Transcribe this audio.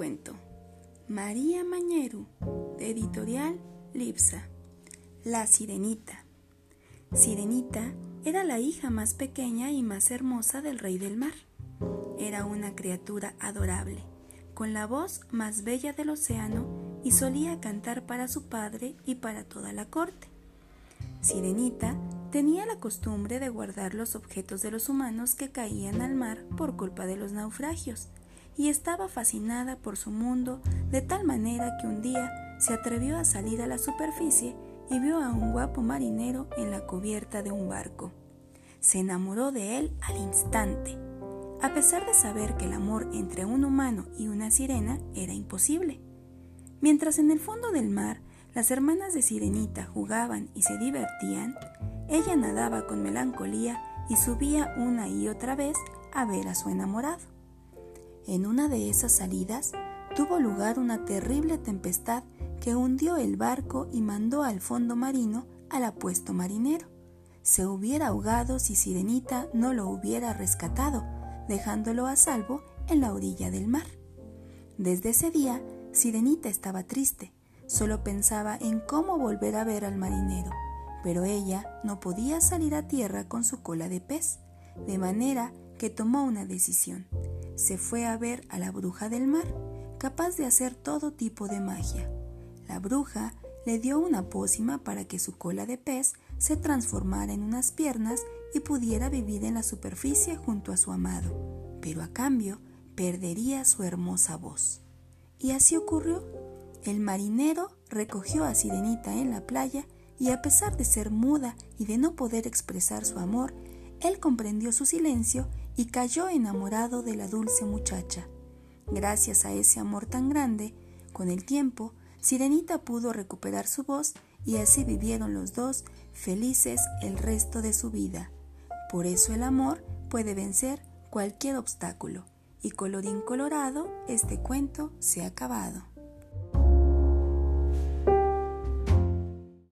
cuento. María Mañeru, editorial Lipsa. La Sirenita. Sirenita era la hija más pequeña y más hermosa del rey del mar. Era una criatura adorable, con la voz más bella del océano y solía cantar para su padre y para toda la corte. Sirenita tenía la costumbre de guardar los objetos de los humanos que caían al mar por culpa de los naufragios y estaba fascinada por su mundo de tal manera que un día se atrevió a salir a la superficie y vio a un guapo marinero en la cubierta de un barco. Se enamoró de él al instante, a pesar de saber que el amor entre un humano y una sirena era imposible. Mientras en el fondo del mar las hermanas de Sirenita jugaban y se divertían, ella nadaba con melancolía y subía una y otra vez a ver a su enamorado. En una de esas salidas tuvo lugar una terrible tempestad que hundió el barco y mandó al fondo marino al apuesto marinero. Se hubiera ahogado si Sirenita no lo hubiera rescatado, dejándolo a salvo en la orilla del mar. Desde ese día, Sirenita estaba triste, solo pensaba en cómo volver a ver al marinero, pero ella no podía salir a tierra con su cola de pez, de manera que tomó una decisión se fue a ver a la bruja del mar, capaz de hacer todo tipo de magia. La bruja le dio una pócima para que su cola de pez se transformara en unas piernas y pudiera vivir en la superficie junto a su amado, pero a cambio perdería su hermosa voz. Y así ocurrió. El marinero recogió a Sirenita en la playa y a pesar de ser muda y de no poder expresar su amor, él comprendió su silencio y cayó enamorado de la dulce muchacha. Gracias a ese amor tan grande, con el tiempo, Sirenita pudo recuperar su voz y así vivieron los dos felices el resto de su vida. Por eso el amor puede vencer cualquier obstáculo. Y colorín colorado, este cuento se ha acabado.